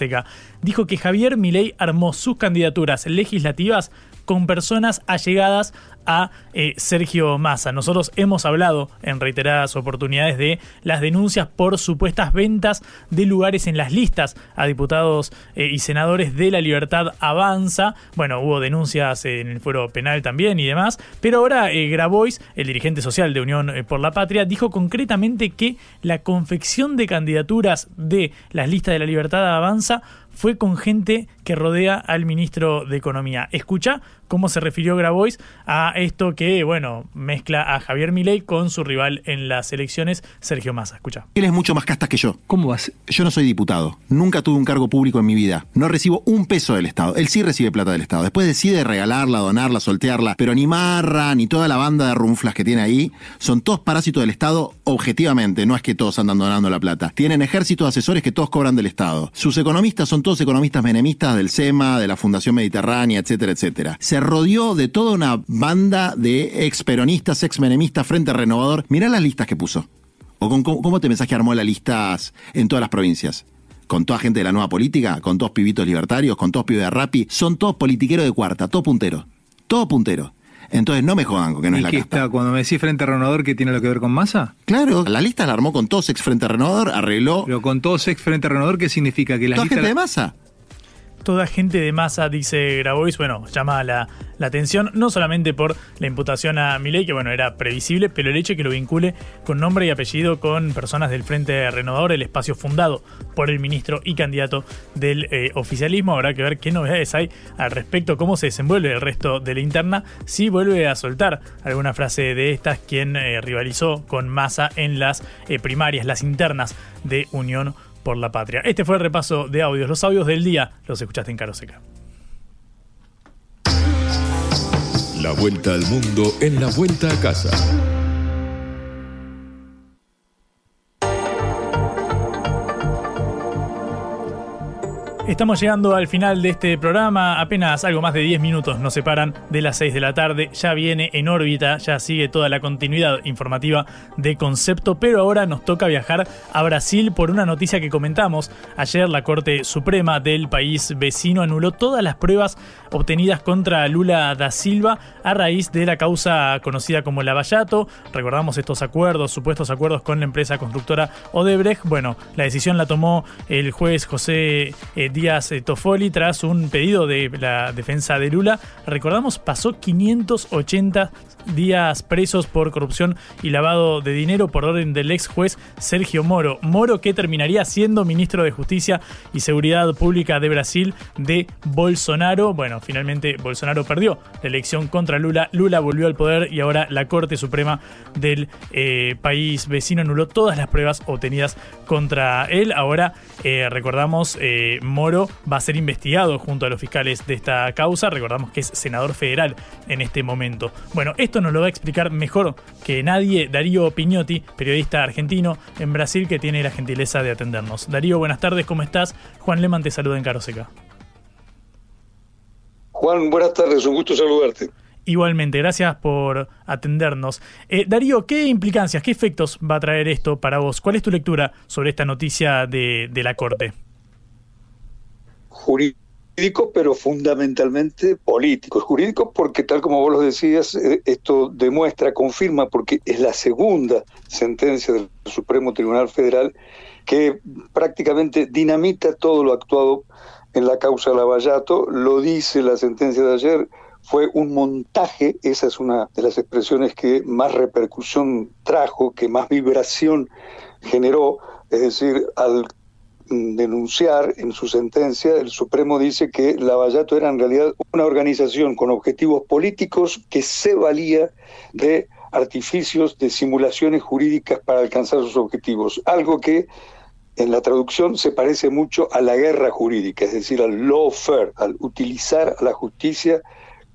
dijo que Javier Milei armó sus candidaturas legislativas con personas allegadas a eh, Sergio Massa. Nosotros hemos hablado en reiteradas oportunidades de las denuncias por supuestas ventas de lugares en las listas a diputados eh, y senadores de la Libertad Avanza. Bueno, hubo denuncias en el fuero penal también y demás, pero ahora eh, Grabois, el dirigente social de Unión por la Patria, dijo concretamente que la confección de candidaturas de las listas de la Libertad Avanza fue con gente que rodea al ministro de Economía. Escucha cómo se refirió Grabois a esto que, bueno, mezcla a Javier Milei con su rival en las elecciones, Sergio Massa. Escucha. Él es mucho más casta que yo. ¿Cómo vas? Yo no soy diputado. Nunca tuve un cargo público en mi vida. No recibo un peso del Estado. Él sí recibe plata del Estado. Después decide regalarla, donarla, soltearla. Pero ni Marra, ni toda la banda de runflas que tiene ahí, son todos parásitos del Estado objetivamente. No es que todos andan donando la plata. Tienen ejércitos de asesores que todos cobran del Estado. Sus economistas son todos economistas menemistas del SEMA, de la Fundación Mediterránea, etcétera, etcétera. Se rodeó de toda una banda de ex peronistas, ex menemistas, Frente Renovador. Mirá las listas que puso. ¿O con, cómo te pensás que armó las listas en todas las provincias? con toda gente de la nueva política, con todos pibitos libertarios, con todos pibes de rapi, son todos politiqueros de cuarta, todo puntero, todo puntero. Entonces no me jodan con que no es la está, cuando me decís Frente Renovador, ¿qué tiene lo que ver con masa? Claro, la lista la armó con todos ex Frente Renovador, arregló. Pero con todos ex Frente Renovador, ¿qué significa? Que la ¿Toda gente de masa? Toda gente de masa, dice Grabois, bueno, llama la, atención, no solamente por la imputación a Milei, que bueno, era previsible, pero el hecho de que lo vincule con nombre y apellido con personas del Frente Renovador, el espacio fundado por el ministro y candidato del eh, oficialismo. Habrá que ver qué novedades hay al respecto, cómo se desenvuelve el resto de la interna, si vuelve a soltar alguna frase de estas, quien eh, rivalizó con Massa en las eh, primarias, las internas de Unión por la patria. Este fue el repaso de audios. Los audios del día los escuchaste en Caro Seca. La vuelta al mundo en la vuelta a casa. Estamos llegando al final de este programa, apenas algo más de 10 minutos nos separan de las 6 de la tarde, ya viene en órbita, ya sigue toda la continuidad informativa de concepto, pero ahora nos toca viajar a Brasil por una noticia que comentamos. Ayer la Corte Suprema del país vecino anuló todas las pruebas obtenidas contra Lula da Silva a raíz de la causa conocida como Lavallato. Recordamos estos acuerdos, supuestos acuerdos con la empresa constructora Odebrecht. Bueno, la decisión la tomó el juez José eh, Díaz eh, Toffoli tras un pedido de la defensa de Lula. Recordamos, pasó 580 días presos por corrupción y lavado de dinero por orden del ex juez Sergio Moro. Moro que terminaría siendo ministro de Justicia y Seguridad Pública de Brasil de Bolsonaro. Bueno, finalmente Bolsonaro perdió la elección contra Lula. Lula volvió al poder y ahora la Corte Suprema del eh, país vecino anuló todas las pruebas obtenidas contra él. Ahora eh, recordamos, eh, Moro va a ser investigado junto a los fiscales de esta causa. Recordamos que es senador federal en este momento. Bueno, esto nos lo va a explicar mejor que nadie Darío Piñotti, periodista argentino en Brasil que tiene la gentileza de atendernos. Darío, buenas tardes, ¿cómo estás? Juan Leman te saluda en Caroseca. Juan, buenas tardes, un gusto saludarte. Igualmente, gracias por atendernos. Eh, Darío, ¿qué implicancias, qué efectos va a traer esto para vos? ¿Cuál es tu lectura sobre esta noticia de, de la Corte? Jurídico pero fundamentalmente políticos. Jurídicos porque, tal como vos lo decías, eh, esto demuestra, confirma, porque es la segunda sentencia del Supremo Tribunal Federal que prácticamente dinamita todo lo actuado en la causa Lavallato. Lo dice la sentencia de ayer, fue un montaje, esa es una de las expresiones que más repercusión trajo, que más vibración generó, es decir, al denunciar en su sentencia, el Supremo dice que Lavallato era en realidad una organización con objetivos políticos que se valía de artificios, de simulaciones jurídicas para alcanzar sus objetivos, algo que en la traducción se parece mucho a la guerra jurídica, es decir, al lawfare, al utilizar a la justicia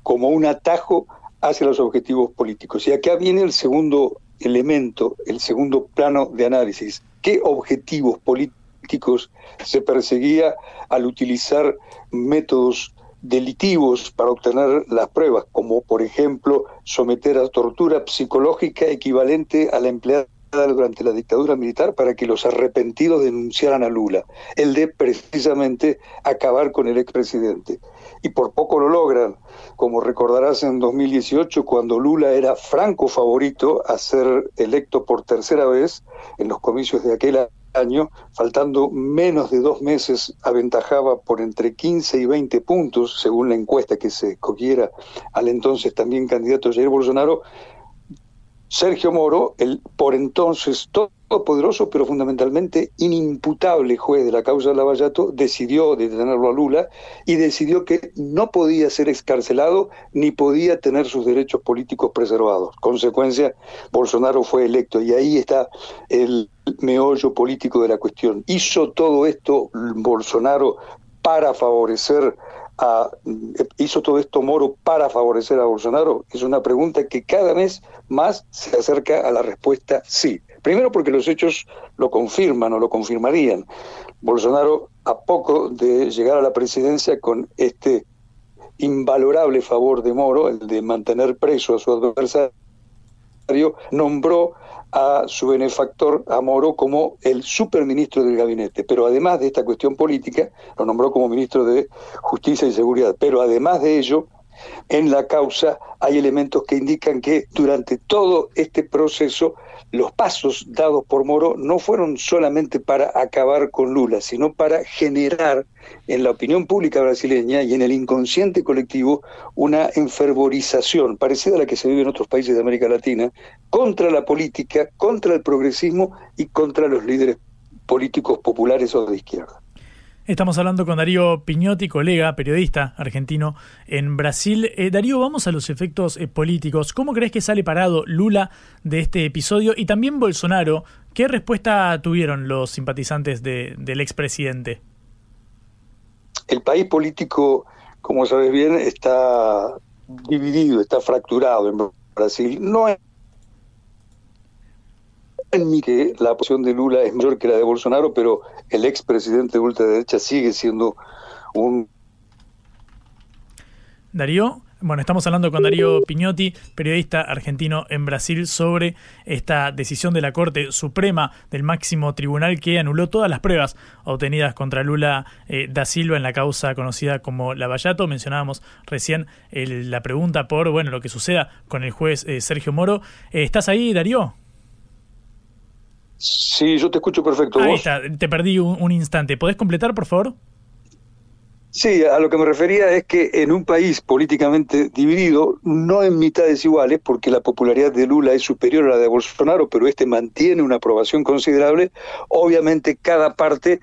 como un atajo hacia los objetivos políticos. Y acá viene el segundo elemento, el segundo plano de análisis. ¿Qué objetivos políticos se perseguía al utilizar métodos delitivos para obtener las pruebas, como por ejemplo someter a tortura psicológica equivalente a la empleada durante la dictadura militar para que los arrepentidos denunciaran a Lula, el de precisamente acabar con el expresidente. Y por poco lo logran, como recordarás en 2018, cuando Lula era franco favorito a ser electo por tercera vez en los comicios de aquel año año, faltando menos de dos meses, aventajaba por entre 15 y 20 puntos, según la encuesta que se cogiera al entonces también candidato Jair Bolsonaro, Sergio Moro, el por entonces todopoderoso, pero fundamentalmente inimputable juez de la causa de Lavallato, decidió detenerlo a Lula y decidió que no podía ser excarcelado ni podía tener sus derechos políticos preservados. Consecuencia, Bolsonaro fue electo y ahí está el meollo político de la cuestión. ¿Hizo todo esto Bolsonaro para favorecer a, hizo todo esto Moro para favorecer a Bolsonaro? Es una pregunta que cada vez más se acerca a la respuesta sí. Primero porque los hechos lo confirman o lo confirmarían. Bolsonaro, a poco de llegar a la presidencia con este invalorable favor de Moro, el de mantener preso a su adversario, nombró a su benefactor, a Moro, como el superministro del gabinete. Pero además de esta cuestión política, lo nombró como ministro de Justicia y Seguridad. Pero además de ello, en la causa hay elementos que indican que durante todo este proceso los pasos dados por Moro no fueron solamente para acabar con Lula, sino para generar en la opinión pública brasileña y en el inconsciente colectivo una enfervorización parecida a la que se vive en otros países de América Latina contra la política, contra el progresismo y contra los líderes políticos populares o de izquierda. Estamos hablando con Darío Piñotti, colega, periodista argentino en Brasil. Eh, Darío, vamos a los efectos eh, políticos. ¿Cómo crees que sale parado Lula de este episodio y también Bolsonaro? ¿Qué respuesta tuvieron los simpatizantes del expresidente? El país político, como sabes bien, está dividido, está fracturado en Brasil. No en que la posición de Lula es mayor que la de Bolsonaro, pero el expresidente de ultraderecha sigue siendo un... Darío, bueno, estamos hablando con Darío Piñotti, periodista argentino en Brasil, sobre esta decisión de la Corte Suprema del máximo tribunal que anuló todas las pruebas obtenidas contra Lula eh, da Silva en la causa conocida como Lavallato. Mencionábamos recién la pregunta por bueno lo que suceda con el juez eh, Sergio Moro. Eh, ¿Estás ahí, Darío? Sí, yo te escucho perfecto. Ahí está, te perdí un, instante. ¿Podés completar, por favor? Sí, a lo que me refería es que en un país políticamente dividido, no en mitades iguales, porque la popularidad de Lula es superior a la de Bolsonaro, pero este mantiene una aprobación considerable, obviamente cada parte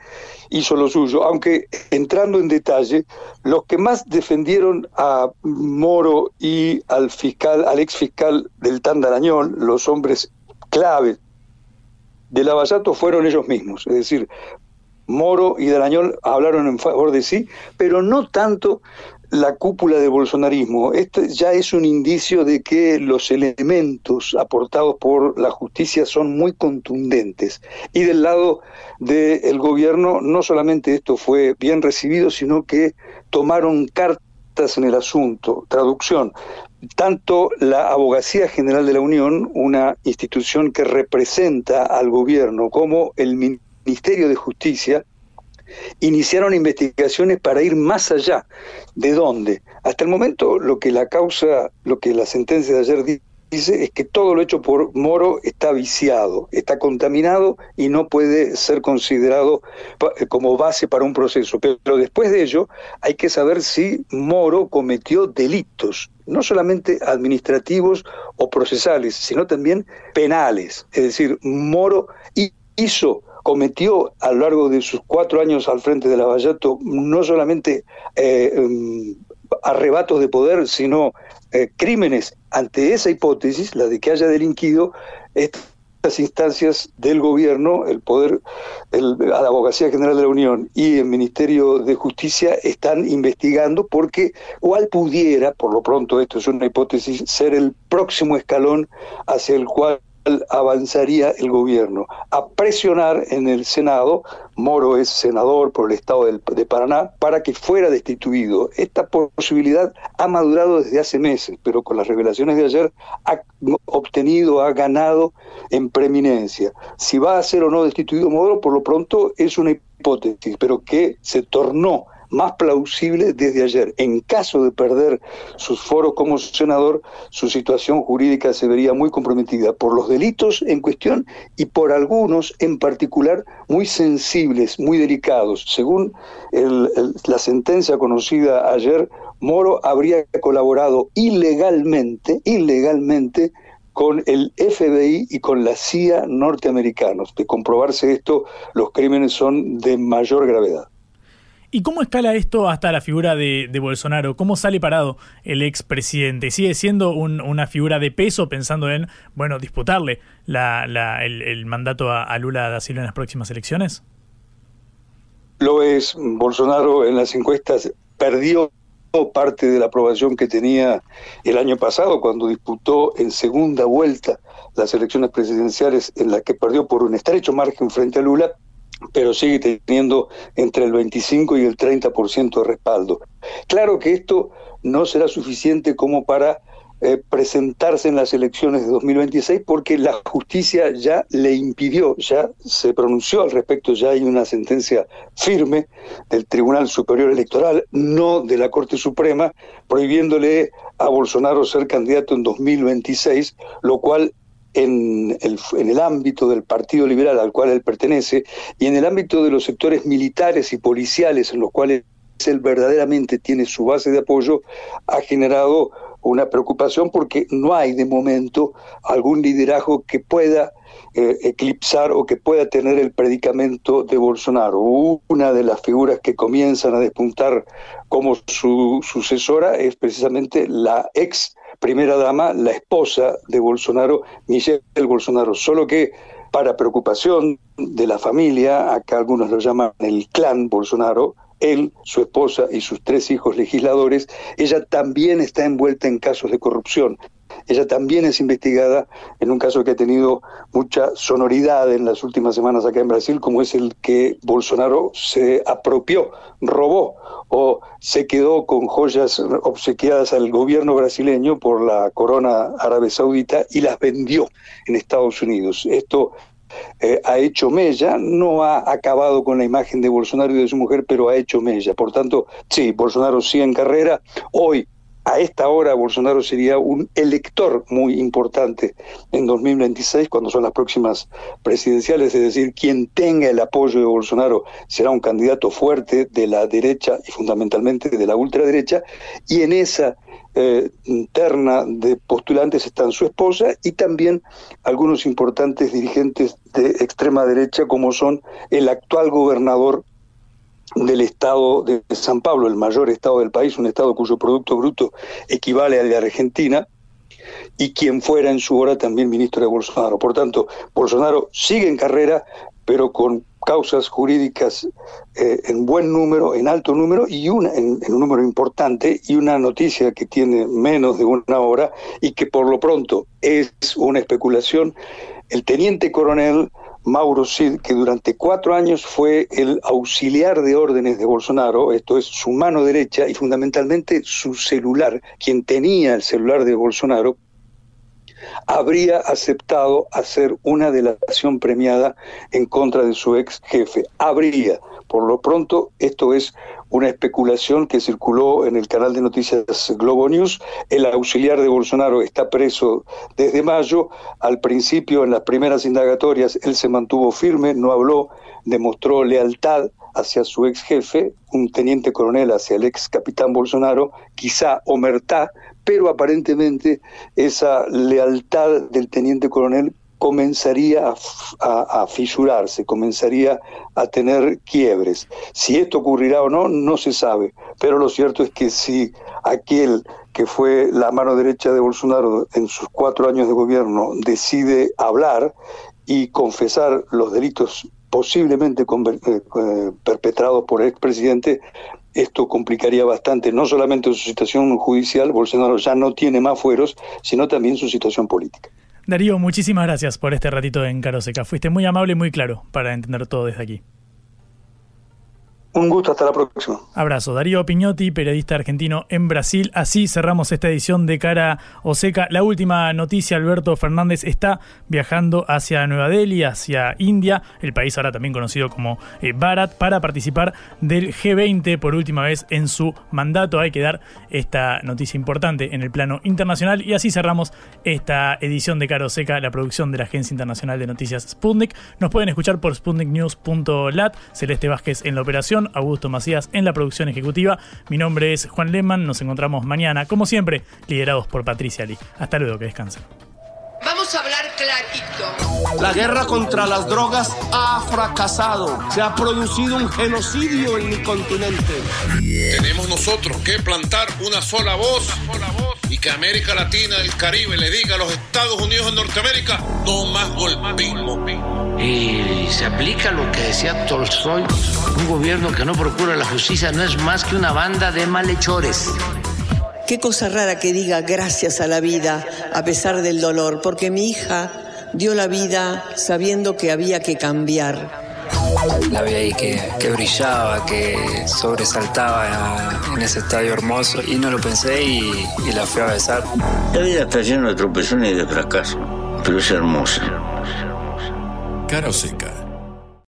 hizo lo suyo. Aunque entrando en detalle, los que más defendieron a Moro y al fiscal, al ex fiscal del Tandarañón, los hombres clave de Lavallato fueron ellos mismos, es decir, Moro y Darañol hablaron en favor de sí, pero no tanto la cúpula de bolsonarismo. Este ya es un indicio de que los elementos aportados por la justicia son muy contundentes. Y del lado del gobierno, no solamente esto fue bien recibido, sino que tomaron cartas en el asunto. Traducción, tanto la Abogacía General de la Unión, una institución que representa al gobierno, como el Ministerio de Justicia, iniciaron investigaciones para ir más allá. ¿De dónde? Hasta el momento lo que la causa, lo que la sentencia de ayer dice es que todo lo hecho por Moro está viciado, está contaminado y no puede ser considerado como base para un proceso. Pero después de ello hay que saber si Moro cometió delitos, no solamente administrativos o procesales, sino también penales. Es decir, Moro hizo cometió a lo largo de sus cuatro años al frente de la Vallato no solamente eh, em, arrebatos de poder, sino eh, crímenes. Ante esa hipótesis, la de que haya delinquido, estas instancias del gobierno, el poder, el, la Abogacía General de la Unión y el Ministerio de Justicia están investigando porque cuál pudiera, por lo pronto esto es una hipótesis, ser el próximo escalón hacia el cual avanzaría el gobierno a presionar en el Senado, Moro es senador por el estado de Paraná, para que fuera destituido. Esta posibilidad ha madurado desde hace meses, pero con las revelaciones de ayer ha obtenido, ha ganado en preeminencia. Si va a ser o no destituido Moro, por lo pronto es una hipótesis, pero que se tornó más plausible desde ayer. En caso de perder sus foros como senador, su situación jurídica se vería muy comprometida por los delitos en cuestión y por algunos en particular muy sensibles, muy delicados. Según la sentencia conocida ayer, Moro habría colaborado ilegalmente, ilegalmente con el FBI y con la CIA norteamericanos. De comprobarse esto, los crímenes son de mayor gravedad. ¿Y cómo escala esto hasta la figura de, Bolsonaro? ¿Cómo sale parado el expresidente? ¿Sigue siendo una figura de peso pensando en, bueno, disputarle el, mandato a, Lula da Silva en las próximas elecciones? Lo es. Bolsonaro en las encuestas perdió parte de la aprobación que tenía el año pasado cuando disputó en segunda vuelta las elecciones presidenciales en las que perdió por un estrecho margen frente a Lula pero sigue teniendo entre el 25 y el 30% de respaldo. Claro que esto no será suficiente como para eh, presentarse en las elecciones de 2026 porque la justicia ya le impidió, ya se pronunció al respecto, ya hay una sentencia firme del Tribunal Superior Electoral, no de la Corte Suprema, prohibiéndole a Bolsonaro ser candidato en 2026, lo cual en el, en el ámbito del Partido Liberal al cual él pertenece y en el ámbito de los sectores militares y policiales en los cuales él verdaderamente tiene su base de apoyo, ha generado una preocupación porque no hay de momento algún liderazgo que pueda eh, eclipsar o que pueda tener el predicamento de Bolsonaro. Una de las figuras que comienzan a despuntar como su sucesora es precisamente la ex primera dama, la esposa de Bolsonaro, Michelle Bolsonaro, solo que para preocupación de la familia, acá algunos lo llaman el clan Bolsonaro, él, su esposa y sus tres hijos legisladores, ella también está envuelta en casos de corrupción. Ella también es investigada en un caso que ha tenido mucha sonoridad en las últimas semanas acá en Brasil, como es el que Bolsonaro se apropió, robó o se quedó con joyas obsequiadas al gobierno brasileño por la corona árabe saudita y las vendió en Estados Unidos. Esto eh, ha hecho mella, no ha acabado con la imagen de Bolsonaro y de su mujer, pero ha hecho mella. Por tanto, sí, Bolsonaro sigue en carrera. Hoy a esta hora Bolsonaro sería un elector muy importante en 2026, cuando son las próximas presidenciales, es decir, quien tenga el apoyo de Bolsonaro será un candidato fuerte de la derecha y fundamentalmente de la ultraderecha, y en esa eh, terna de postulantes están su esposa y también algunos importantes dirigentes de extrema derecha como son el actual gobernador del estado de San Pablo, el mayor estado del país, un estado cuyo Producto Bruto equivale al de Argentina, y quien fuera en su hora también ministro de Bolsonaro. Por tanto, Bolsonaro sigue en carrera, pero con causas jurídicas eh, en buen número, en alto número y una en, en, un número importante y una noticia que tiene menos de una hora y que por lo pronto es una especulación. El teniente coronel Mauro Cid, que durante cuatro años fue el auxiliar de órdenes de Bolsonaro, esto es su mano derecha y fundamentalmente su celular, quien tenía el celular de Bolsonaro, habría aceptado hacer una delación premiada en contra de su ex jefe. Habría, Por lo pronto, esto es una especulación que circuló en el canal de noticias Globo News. El auxiliar de Bolsonaro está preso desde mayo. Al principio, en las primeras indagatorias, él se mantuvo firme, no habló, demostró lealtad hacia su ex jefe, un teniente coronel hacia el ex capitán Bolsonaro, quizá omertá, pero aparentemente esa lealtad del teniente coronel comenzaría a, fisurarse, comenzaría a tener quiebres. Si esto ocurrirá o no, no se sabe, pero lo cierto es que si aquel que fue la mano derecha de Bolsonaro en sus cuatro años de gobierno decide hablar y confesar los delitos posiblemente eh, perpetrados por el expresidente, esto complicaría bastante no solamente su situación judicial, Bolsonaro ya no tiene más fueros, sino también su situación política. Darío, muchísimas gracias por este ratito en Caroseca. Fuiste muy amable y muy claro para entender todo desde aquí. Un gusto, hasta la próxima. Abrazo. Darío Piñotti, periodista argentino en Brasil. Así cerramos esta edición de Cara Oseca. La última noticia, Alberto Fernández está viajando hacia Nueva Delhi, hacia India, el país ahora también conocido como eh, Bharat, para participar del G20 por última vez en su mandato. Hay que dar esta noticia importante en el plano internacional. Y así cerramos esta edición de Cara Oseca, la producción de la Agencia Internacional de Noticias Sputnik. Nos pueden escuchar por sputniknews.lat. Celeste Vázquez en la operación Augusto Macías en la producción ejecutiva. Mi nombre es Juan Lehmann, nos encontramos mañana, como siempre, liderados por Patricia Lee. Hasta luego, que descansen. Vamos a hablar clarito. La guerra contra las drogas ha fracasado. Se ha producido un genocidio en mi continente. Tenemos nosotros que plantar una sola voz, y que América Latina, el Caribe, le diga a los Estados Unidos de Norteamérica, no más golpismo. Y se aplica lo que decía Tolstoy, un gobierno que no procura la justicia no es más que una banda de malhechores. Qué cosa rara que diga gracias a la vida a pesar del dolor, porque mi hija dio la vida sabiendo que había que cambiar. La vi ahí que, que, brillaba, que sobresaltaba en ese estadio hermoso y no lo pensé y, y la fui a besar. La vida está llena de tropezones y de fracasos, pero es hermosa. Cara seca